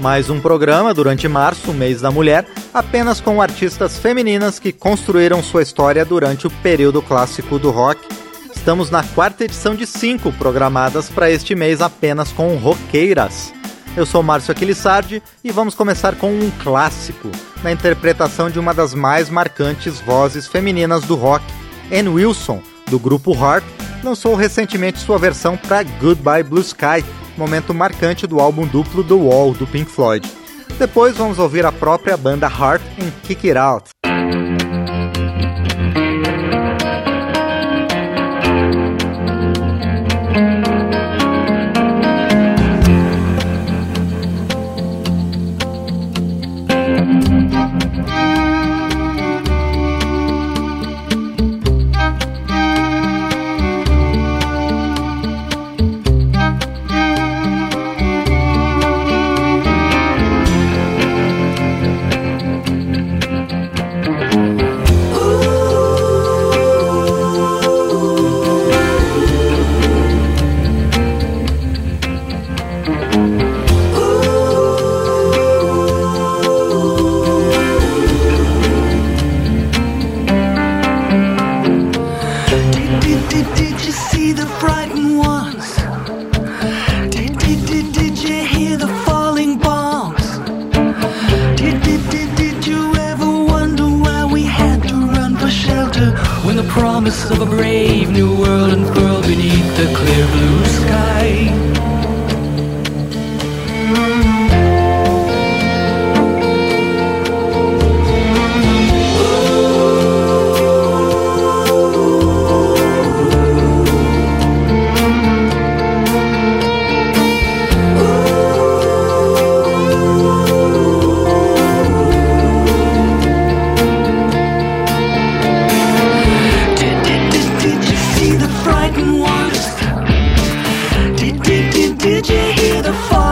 Mais um programa durante março, mês da mulher, apenas com artistas femininas que construíram sua história durante o período clássico do rock. Estamos na quarta edição de cinco programadas para este mês apenas com roqueiras. Eu sou Márcio Aquilissardi e vamos começar com um clássico, na interpretação de uma das mais marcantes vozes femininas do rock, Ann Wilson, do grupo Heart, lançou recentemente sua versão para Goodbye Blue Sky, momento marcante do álbum duplo The Wall do Pink Floyd. Depois vamos ouvir a própria banda Heart em Kick It Out. Did, did, did you see the frightened ones? Did, did, did, did you hear the falling bombs? Did, did, did, did you ever wonder why we had to run for shelter when the promise of a brave new world unfurled beneath the clear blue sky? frightened ones. Did, did, did, did you hear the fall?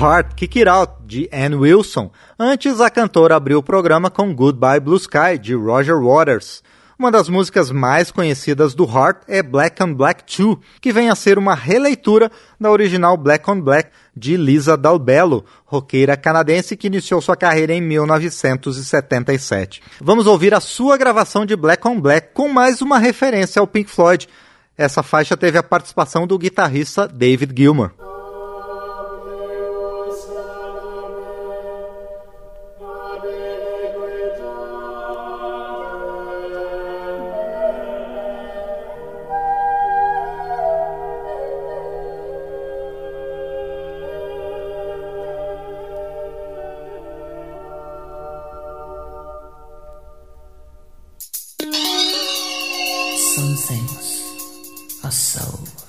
Heart, Kick It Out, de Ann Wilson. Antes, a cantora abriu o programa com Goodbye Blue Sky, de Roger Waters. Uma das músicas mais conhecidas do Heart é Black on Black 2, que vem a ser uma releitura da original Black on Black de Lisa Dalbello, roqueira canadense que iniciou sua carreira em 1977. Vamos ouvir a sua gravação de Black on Black com mais uma referência ao Pink Floyd. Essa faixa teve a participação do guitarrista David Gilmour. sings a soul.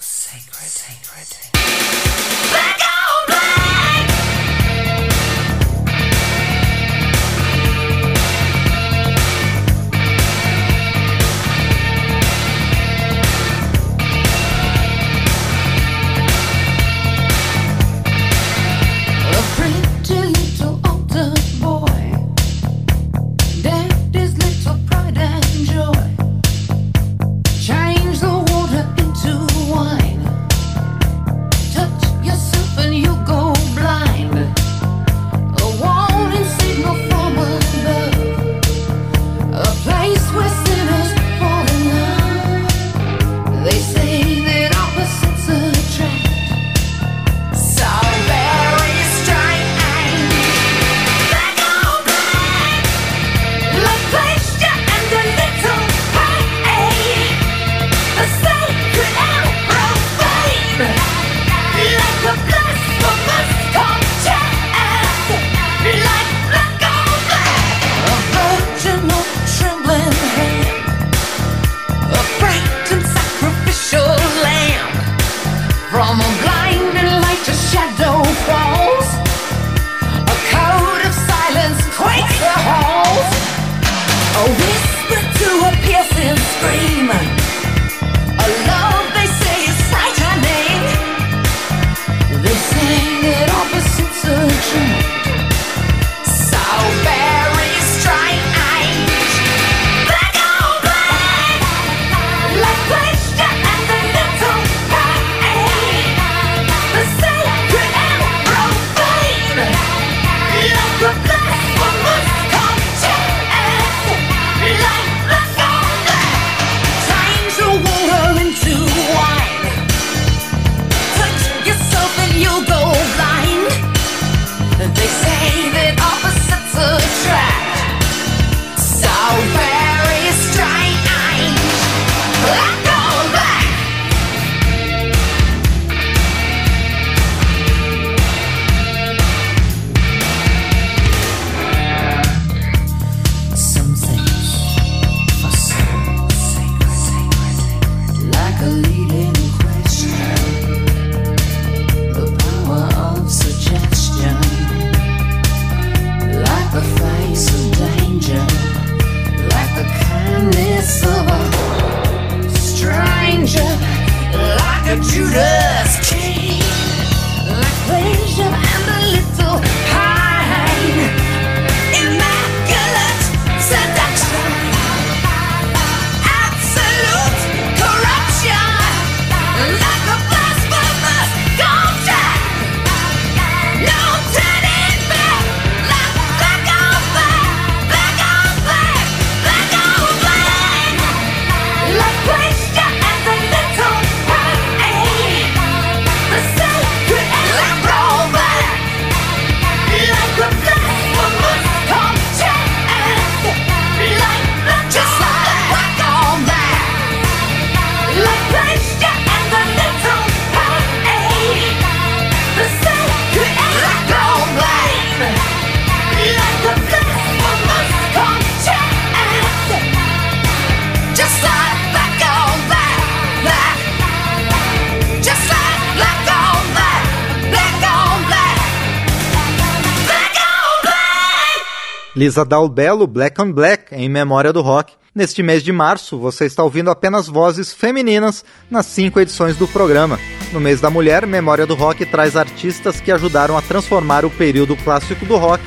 Lisa Dalbello, Black on Black, em memória do rock. Neste mês de março, você está ouvindo apenas vozes femininas nas cinco edições do programa. No mês da mulher, Memória do Rock traz artistas que ajudaram a transformar o período clássico do rock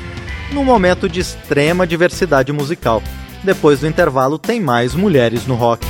num momento de extrema diversidade musical. Depois do intervalo, tem mais mulheres no rock.